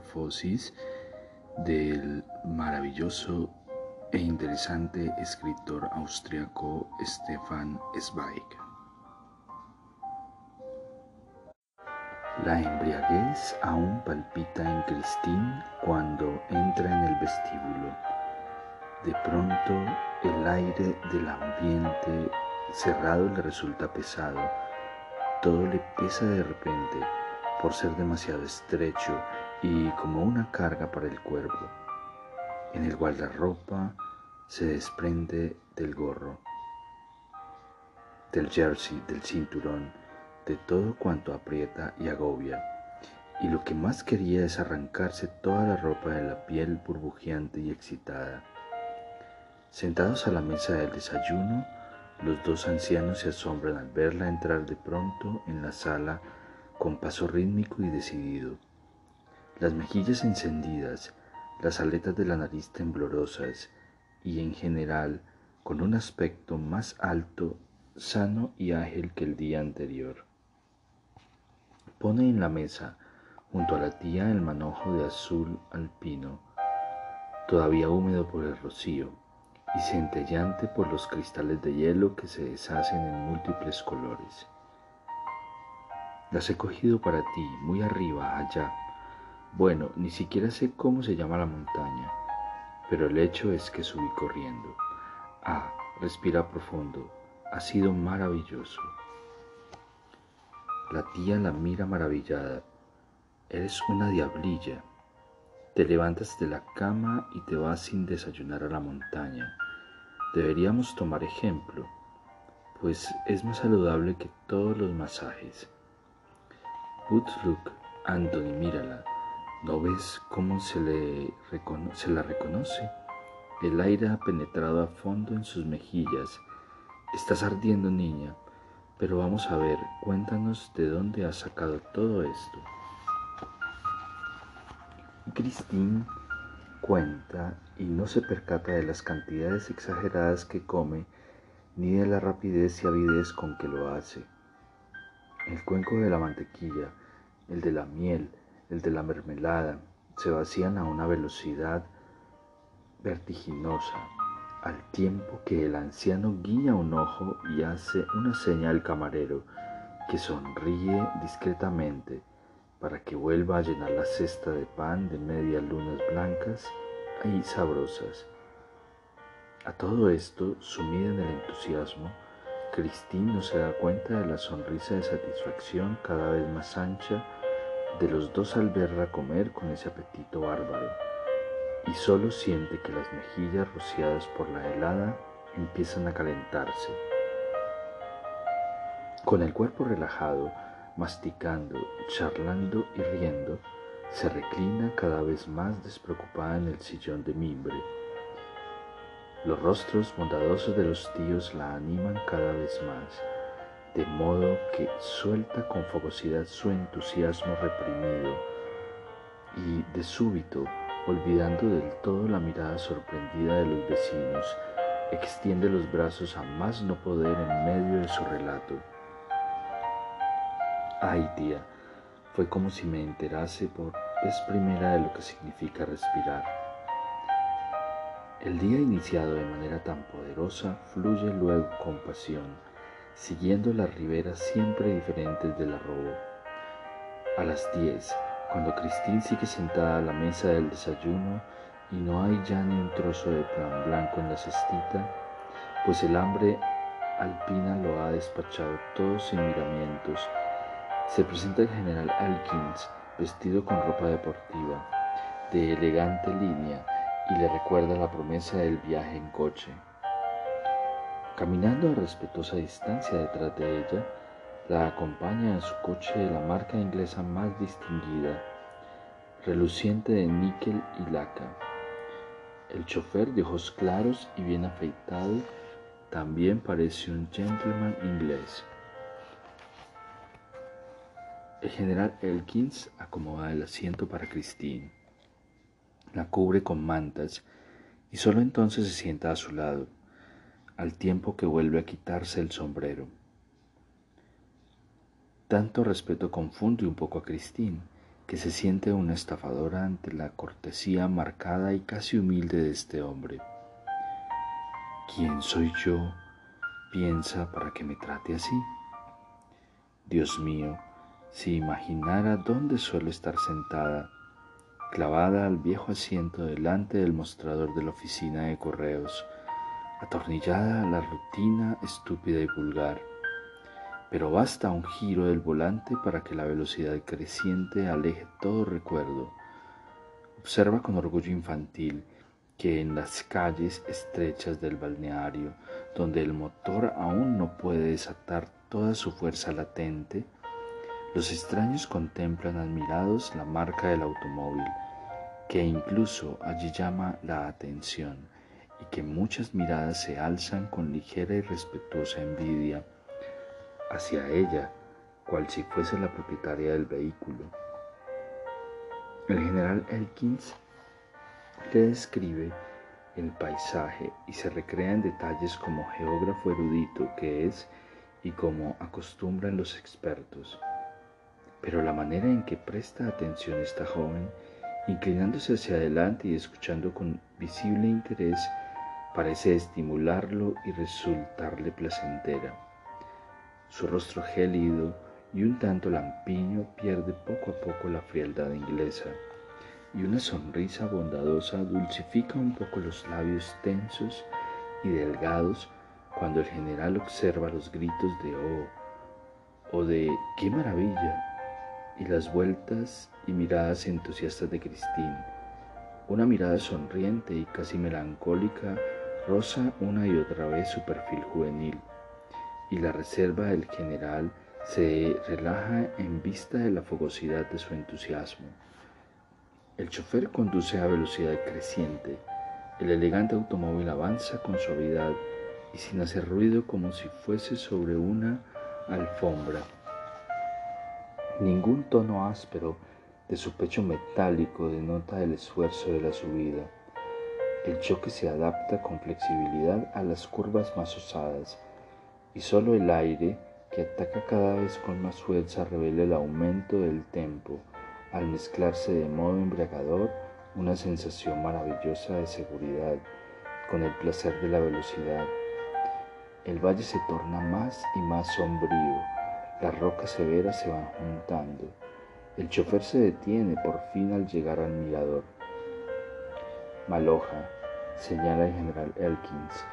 Metamorfosis del maravilloso e interesante escritor austriaco Stefan Zweig. La embriaguez aún palpita en Christine cuando entra en el vestíbulo. De pronto el aire del ambiente cerrado le resulta pesado. Todo le pesa de repente por ser demasiado estrecho y como una carga para el cuerpo. En el guardarropa se desprende del gorro, del jersey, del cinturón, de todo cuanto aprieta y agobia, y lo que más quería es arrancarse toda la ropa de la piel burbujeante y excitada. Sentados a la mesa del desayuno, los dos ancianos se asombran al verla entrar de pronto en la sala con paso rítmico y decidido. Las mejillas encendidas, las aletas de la nariz temblorosas y en general con un aspecto más alto, sano y ágil que el día anterior. Pone en la mesa, junto a la tía, el manojo de azul alpino, todavía húmedo por el rocío y centellante por los cristales de hielo que se deshacen en múltiples colores. Las he cogido para ti, muy arriba, allá. Bueno, ni siquiera sé cómo se llama la montaña, pero el hecho es que subí corriendo. Ah, respira profundo, ha sido maravilloso. La tía la mira maravillada. Eres una diablilla. Te levantas de la cama y te vas sin desayunar a la montaña. Deberíamos tomar ejemplo, pues es más saludable que todos los masajes. Good look, Anthony, mírala. ¿No ves cómo se, le se la reconoce? El aire ha penetrado a fondo en sus mejillas. Estás ardiendo, niña. Pero vamos a ver, cuéntanos de dónde has sacado todo esto. Christine cuenta y no se percata de las cantidades exageradas que come ni de la rapidez y avidez con que lo hace. El cuenco de la mantequilla, el de la miel, el de la mermelada, se vacían a una velocidad vertiginosa al tiempo que el anciano guiña un ojo y hace una señal al camarero, que sonríe discretamente para que vuelva a llenar la cesta de pan de medias lunas blancas y sabrosas. A todo esto, sumida en el entusiasmo, Christine no se da cuenta de la sonrisa de satisfacción cada vez más ancha de los dos al verla comer con ese apetito bárbaro y solo siente que las mejillas rociadas por la helada empiezan a calentarse. Con el cuerpo relajado, masticando, charlando y riendo, se reclina cada vez más despreocupada en el sillón de mimbre. Los rostros bondadosos de los tíos la animan cada vez más, de modo que suelta con fogosidad su entusiasmo reprimido y de súbito olvidando del todo la mirada sorprendida de los vecinos, extiende los brazos a más no poder en medio de su relato. Ay, tía, fue como si me enterase por vez primera de lo que significa respirar. El día iniciado de manera tan poderosa fluye luego con pasión, siguiendo las riberas siempre diferentes del arrobo. A las diez, cuando Cristín sigue sentada a la mesa del desayuno y no hay ya ni un trozo de pan blanco en la cestita, pues el hambre alpina lo ha despachado todo sin miramientos, se presenta el general Elkins vestido con ropa deportiva, de elegante línea, y le recuerda la promesa del viaje en coche. Caminando a respetuosa distancia detrás de ella, la acompaña en su coche de la marca inglesa más distinguida, reluciente de níquel y laca. El chofer de ojos claros y bien afeitado también parece un gentleman inglés. El general Elkins acomoda el asiento para Christine. La cubre con mantas y solo entonces se sienta a su lado, al tiempo que vuelve a quitarse el sombrero. Tanto respeto confunde un poco a Christine, que se siente una estafadora ante la cortesía marcada y casi humilde de este hombre. ¿Quién soy yo? piensa para que me trate así. Dios mío, si imaginara dónde suelo estar sentada, clavada al viejo asiento delante del mostrador de la oficina de correos, atornillada a la rutina estúpida y vulgar, pero basta un giro del volante para que la velocidad creciente aleje todo recuerdo. Observa con orgullo infantil que en las calles estrechas del balneario, donde el motor aún no puede desatar toda su fuerza latente, los extraños contemplan admirados la marca del automóvil, que incluso allí llama la atención y que muchas miradas se alzan con ligera y respetuosa envidia hacia ella, cual si fuese la propietaria del vehículo. El general Elkins le describe el paisaje y se recrea en detalles como geógrafo erudito que es y como acostumbran los expertos. Pero la manera en que presta atención esta joven, inclinándose hacia adelante y escuchando con visible interés, parece estimularlo y resultarle placentera. Su rostro gélido y un tanto lampiño pierde poco a poco la frialdad inglesa, y una sonrisa bondadosa dulcifica un poco los labios tensos y delgados cuando el general observa los gritos de oh o de qué maravilla y las vueltas y miradas entusiastas de Christine. Una mirada sonriente y casi melancólica roza una y otra vez su perfil juvenil y la reserva del general se relaja en vista de la fogosidad de su entusiasmo. El chofer conduce a velocidad creciente. El elegante automóvil avanza con suavidad y sin hacer ruido como si fuese sobre una alfombra. Ningún tono áspero de su pecho metálico denota el esfuerzo de la subida. El choque se adapta con flexibilidad a las curvas más osadas y solo el aire, que ataca cada vez con más fuerza, revela el aumento del tempo, al mezclarse de modo embriagador una sensación maravillosa de seguridad con el placer de la velocidad. El valle se torna más y más sombrío, las rocas severas se van juntando. El chofer se detiene por fin al llegar al mirador. Maloja, señala el general Elkins,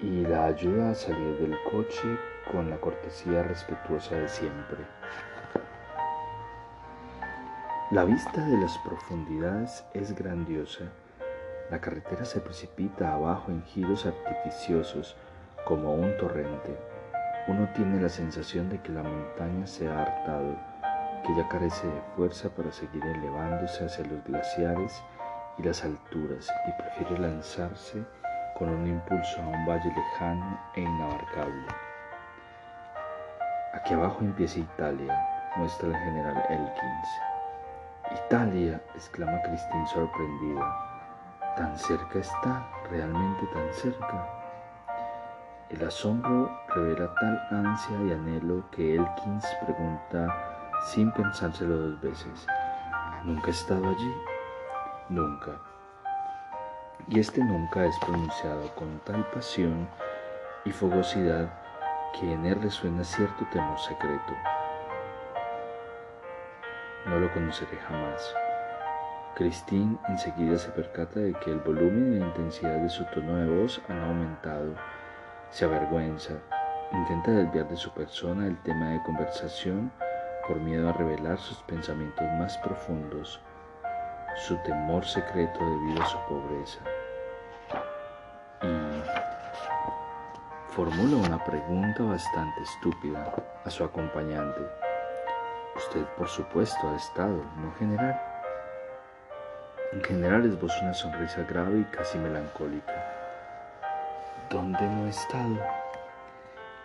y la ayuda a salir del coche con la cortesía respetuosa de siempre. La vista de las profundidades es grandiosa. La carretera se precipita abajo en giros artificiosos como un torrente. Uno tiene la sensación de que la montaña se ha hartado, que ya carece de fuerza para seguir elevándose hacia los glaciares y las alturas y prefiere lanzarse con un impulso a un valle lejano e inabarcable. Aquí abajo empieza Italia, muestra el general Elkins. Italia, exclama Christine sorprendida. ¿Tan cerca está? ¿Realmente tan cerca? El asombro revela tal ansia y anhelo que Elkins pregunta sin pensárselo dos veces. ¿Nunca he estado allí? Nunca y este nunca es pronunciado con tal pasión y fogosidad que en él resuena cierto temor secreto. No lo conoceré jamás. Christine enseguida se percata de que el volumen y la intensidad de su tono de voz han aumentado. Se avergüenza, intenta desviar de su persona el tema de conversación por miedo a revelar sus pensamientos más profundos su temor secreto debido a su pobreza. formula una pregunta bastante estúpida a su acompañante. Usted, por supuesto, ha estado, ¿no, general? En general esboza una sonrisa grave y casi melancólica. ¿Dónde no he estado?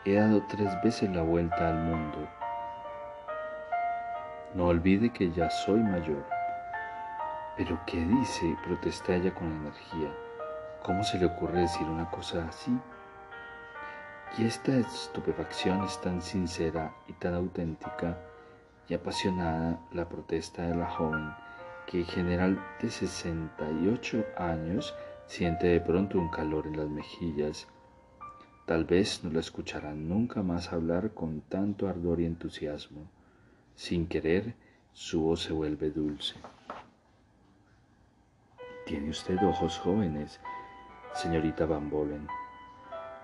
He dado tres veces la vuelta al mundo. No olvide que ya soy mayor. ¿Pero qué dice? protesta ella con energía. ¿Cómo se le ocurre decir una cosa así? Y esta estupefacción es tan sincera y tan auténtica y apasionada la protesta de la joven que el general de 68 años siente de pronto un calor en las mejillas. Tal vez no la escucharán nunca más hablar con tanto ardor y entusiasmo. Sin querer, su voz se vuelve dulce. Tiene usted ojos jóvenes, señorita Van Bolen.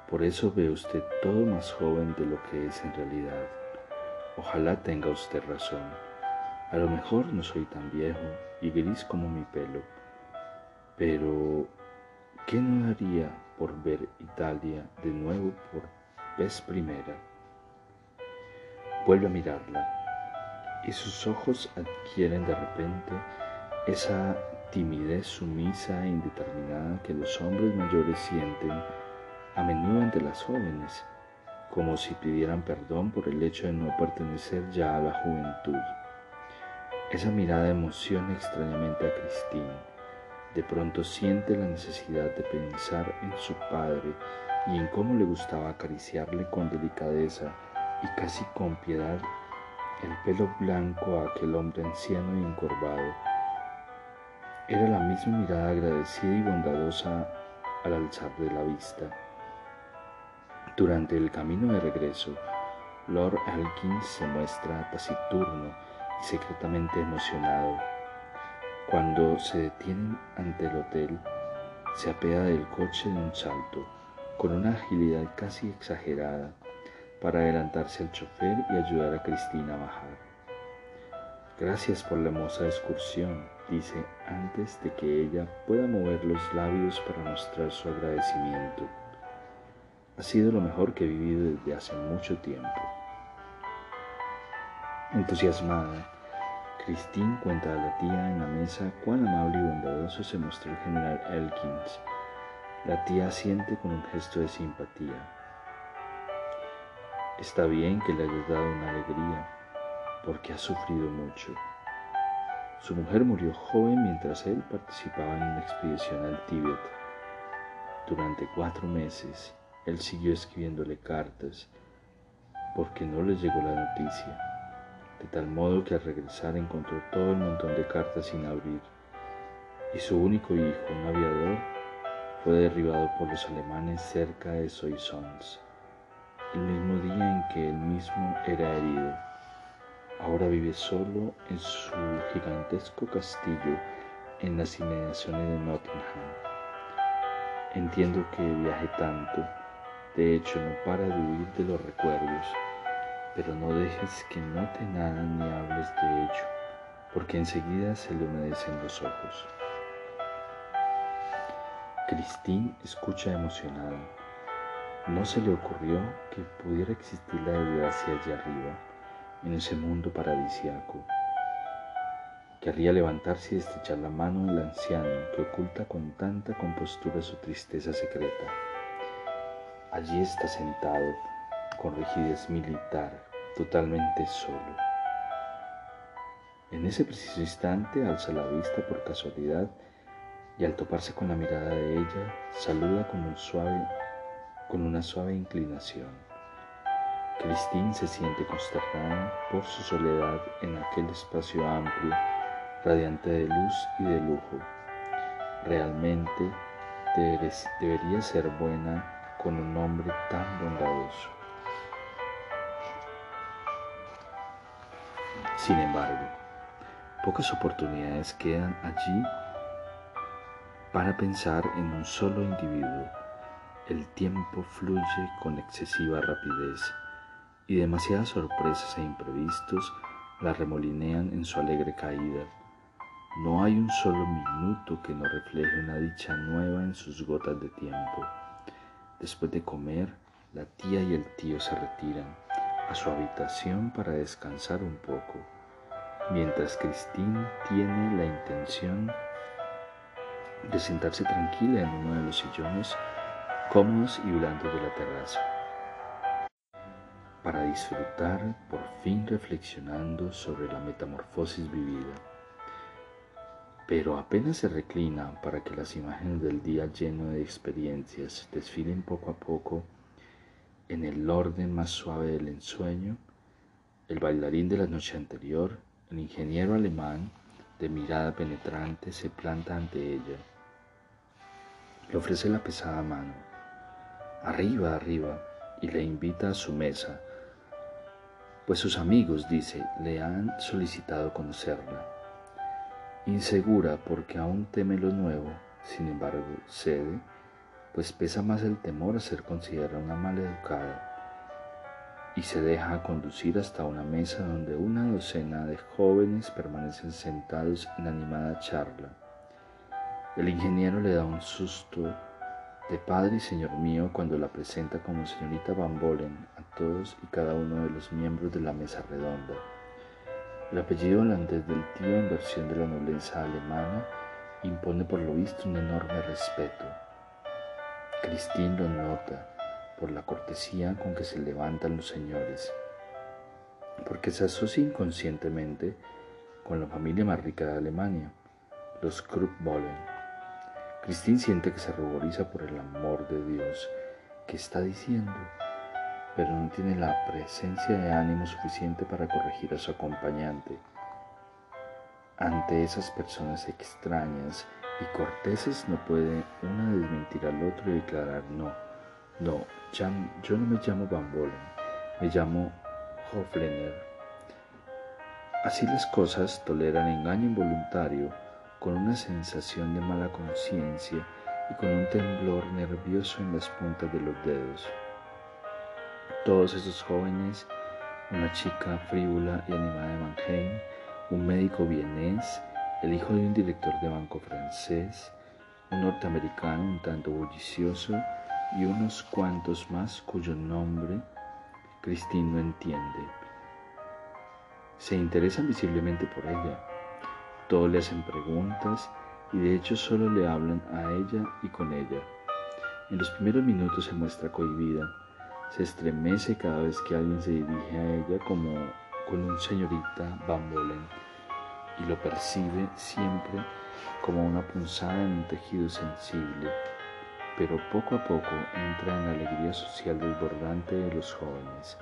Por eso ve usted todo más joven de lo que es en realidad. Ojalá tenga usted razón. A lo mejor no soy tan viejo y gris como mi pelo, pero ¿qué no haría por ver Italia de nuevo por vez primera? Vuelve a mirarla y sus ojos adquieren de repente esa timidez sumisa e indeterminada que los hombres mayores sienten a menudo ante las jóvenes, como si pidieran perdón por el hecho de no pertenecer ya a la juventud. Esa mirada emociona extrañamente a Christine. De pronto siente la necesidad de pensar en su padre y en cómo le gustaba acariciarle con delicadeza y casi con piedad el pelo blanco a aquel hombre anciano y encorvado. Era la misma mirada agradecida y bondadosa al alzar de la vista. Durante el camino de regreso, Lord Elkins se muestra taciturno y secretamente emocionado. Cuando se detienen ante el hotel, se apea del coche de un salto, con una agilidad casi exagerada, para adelantarse al chofer y ayudar a Cristina a bajar. Gracias por la hermosa excursión, dice antes de que ella pueda mover los labios para mostrar su agradecimiento. Ha sido lo mejor que he vivido desde hace mucho tiempo. Entusiasmada, Christine cuenta a la tía en la mesa cuán amable y bondadoso se mostró el general Elkins. La tía siente con un gesto de simpatía. Está bien que le hayas dado una alegría, porque ha sufrido mucho. Su mujer murió joven mientras él participaba en una expedición al Tíbet. Durante cuatro meses él siguió escribiéndole cartas porque no le llegó la noticia, de tal modo que al regresar encontró todo el montón de cartas sin abrir, y su único hijo, un aviador, fue derribado por los alemanes cerca de Soissons, el mismo día en que él mismo era herido. Ahora vive solo en su gigantesco castillo en las inmediaciones de Nottingham. Entiendo que viaje tanto, de hecho, no para de huir de los recuerdos, pero no dejes que note nada ni hables de ello, porque enseguida se le humedecen los ojos. Christine escucha emocionada. No se le ocurrió que pudiera existir la desgracia allá arriba, en ese mundo paradisiaco. Querría levantarse y estrechar la mano del anciano que oculta con tanta compostura su tristeza secreta. Allí está sentado, con rigidez militar, totalmente solo. En ese preciso instante alza la vista por casualidad y al toparse con la mirada de ella, saluda con, un suave, con una suave inclinación. Christine se siente consternada por su soledad en aquel espacio amplio, radiante de luz y de lujo. Realmente debería ser buena con un hombre tan bondadoso. Sin embargo, pocas oportunidades quedan allí para pensar en un solo individuo. El tiempo fluye con excesiva rapidez y demasiadas sorpresas e imprevistos la remolinean en su alegre caída. No hay un solo minuto que no refleje una dicha nueva en sus gotas de tiempo. Después de comer, la tía y el tío se retiran a su habitación para descansar un poco, mientras Christine tiene la intención de sentarse tranquila en uno de los sillones cómodos y blandos de la terraza, para disfrutar por fin reflexionando sobre la metamorfosis vivida. Pero apenas se reclina para que las imágenes del día lleno de experiencias desfilen poco a poco en el orden más suave del ensueño, el bailarín de la noche anterior, el ingeniero alemán de mirada penetrante, se planta ante ella. Le ofrece la pesada mano. Arriba, arriba, y le invita a su mesa, pues sus amigos, dice, le han solicitado conocerla. Insegura porque aún teme lo nuevo, sin embargo, cede pues pesa más el temor a ser considerada una maleducada, y se deja conducir hasta una mesa donde una docena de jóvenes permanecen sentados en animada charla. El ingeniero le da un susto de padre y señor mío cuando la presenta como señorita Van Bolen a todos y cada uno de los miembros de la mesa redonda. El apellido holandés del tío en versión de la nobleza alemana impone por lo visto un enorme respeto. Cristín lo nota por la cortesía con que se levantan los señores, porque se asocia inconscientemente con la familia más rica de Alemania, los Kruppbollen. Cristín siente que se ruboriza por el amor de Dios que está diciendo, pero no tiene la presencia de ánimo suficiente para corregir a su acompañante. Ante esas personas extrañas y corteses no puede una desmentir al otro y declarar no, no, yo no me llamo Van Bolen, me llamo Hoflener. Así las cosas toleran engaño involuntario con una sensación de mala conciencia y con un temblor nervioso en las puntas de los dedos. Todos esos jóvenes, una chica frívola y animada de Mannheim, un médico vienés, el hijo de un director de banco francés, un norteamericano un tanto bullicioso y unos cuantos más cuyo nombre Christine no entiende. Se interesan visiblemente por ella. Todos le hacen preguntas y de hecho solo le hablan a ella y con ella. En los primeros minutos se muestra cohibida, se estremece cada vez que alguien se dirige a ella como con un señorita Van y lo percibe siempre como una punzada en un tejido sensible, pero poco a poco entra en la alegría social desbordante de los jóvenes,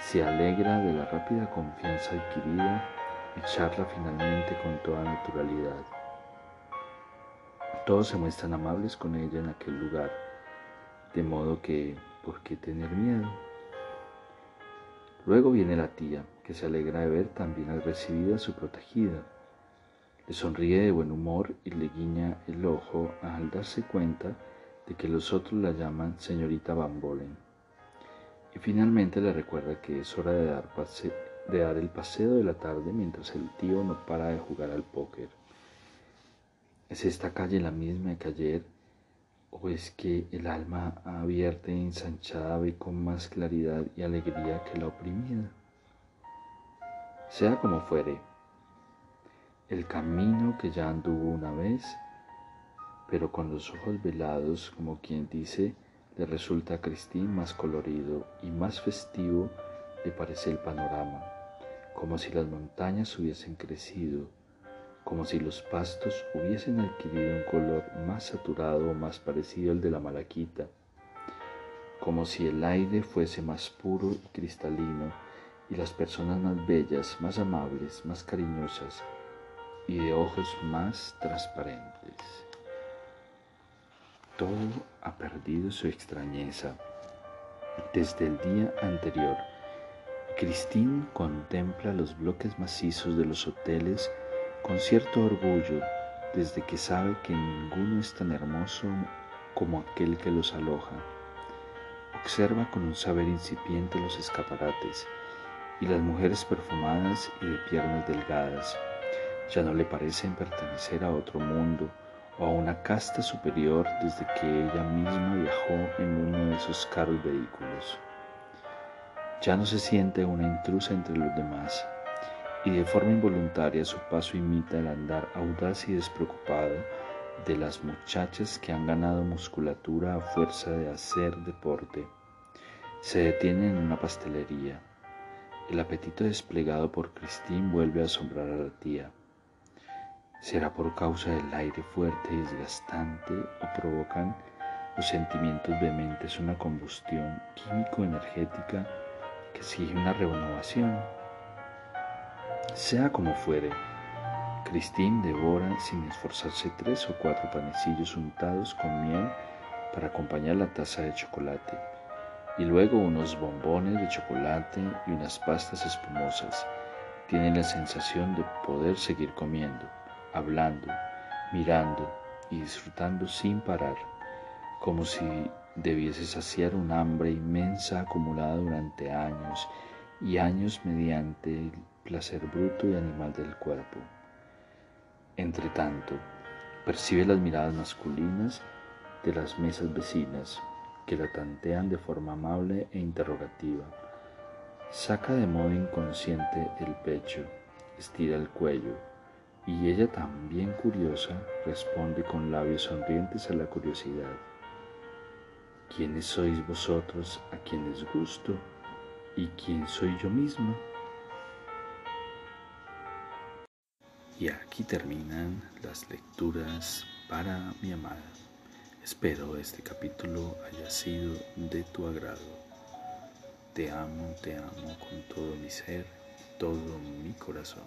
se alegra de la rápida confianza adquirida charla finalmente con toda naturalidad. Todos se muestran amables con ella en aquel lugar, de modo que, ¿por qué tener miedo? Luego viene la tía, que se alegra de ver también al recibida su protegida. Le sonríe de buen humor y le guiña el ojo al darse cuenta de que los otros la llaman señorita Van Bolen. Y finalmente le recuerda que es hora de dar, de dar el paseo de la tarde mientras el tío no para de jugar al póker. ¿Es esta calle la misma que ayer? ¿O es que el alma abierta y ensanchada ve con más claridad y alegría que la oprimida? Sea como fuere, el camino que ya anduvo una vez, pero con los ojos velados, como quien dice, le resulta a Cristín más colorido y más festivo le parece el panorama, como si las montañas hubiesen crecido, como si los pastos hubiesen adquirido un color más saturado o más parecido al de la malaquita, como si el aire fuese más puro y cristalino y las personas más bellas, más amables, más cariñosas y de ojos más transparentes. Todo ha perdido su extrañeza. Desde el día anterior, Christine contempla los bloques macizos de los hoteles con cierto orgullo desde que sabe que ninguno es tan hermoso como aquel que los aloja. Observa con un saber incipiente los escaparates y las mujeres perfumadas y de piernas delgadas ya no le parecen pertenecer a otro mundo o a una casta superior desde que ella misma viajó en uno de esos caros vehículos. Ya no se siente una intrusa entre los demás y de forma involuntaria su paso imita el andar audaz y despreocupado de las muchachas que han ganado musculatura a fuerza de hacer deporte. Se detiene en una pastelería. El apetito desplegado por Christine vuelve a asombrar a la tía. ¿Será por causa del aire fuerte y desgastante o provocan los sentimientos vehementes una combustión químico-energética que exige una renovación? Sea como fuere, Christine devora sin esforzarse tres o cuatro panecillos untados con miel para acompañar la taza de chocolate y luego unos bombones de chocolate y unas pastas espumosas. Tiene la sensación de poder seguir comiendo, hablando, mirando y disfrutando sin parar, como si debiese saciar un hambre inmensa acumulada durante años y años mediante el placer bruto y animal del cuerpo. Entre tanto, percibe las miradas masculinas de las mesas vecinas que la tantean de forma amable e interrogativa. Saca de modo inconsciente el pecho, estira el cuello, y ella también curiosa responde con labios sonrientes a la curiosidad. ¿Quiénes sois vosotros a quienes gusto? ¿Y quién soy yo misma? Y aquí terminan las lecturas para mi amada. Espero este capítulo haya sido de tu agrado. Te amo, te amo con todo mi ser, todo mi corazón.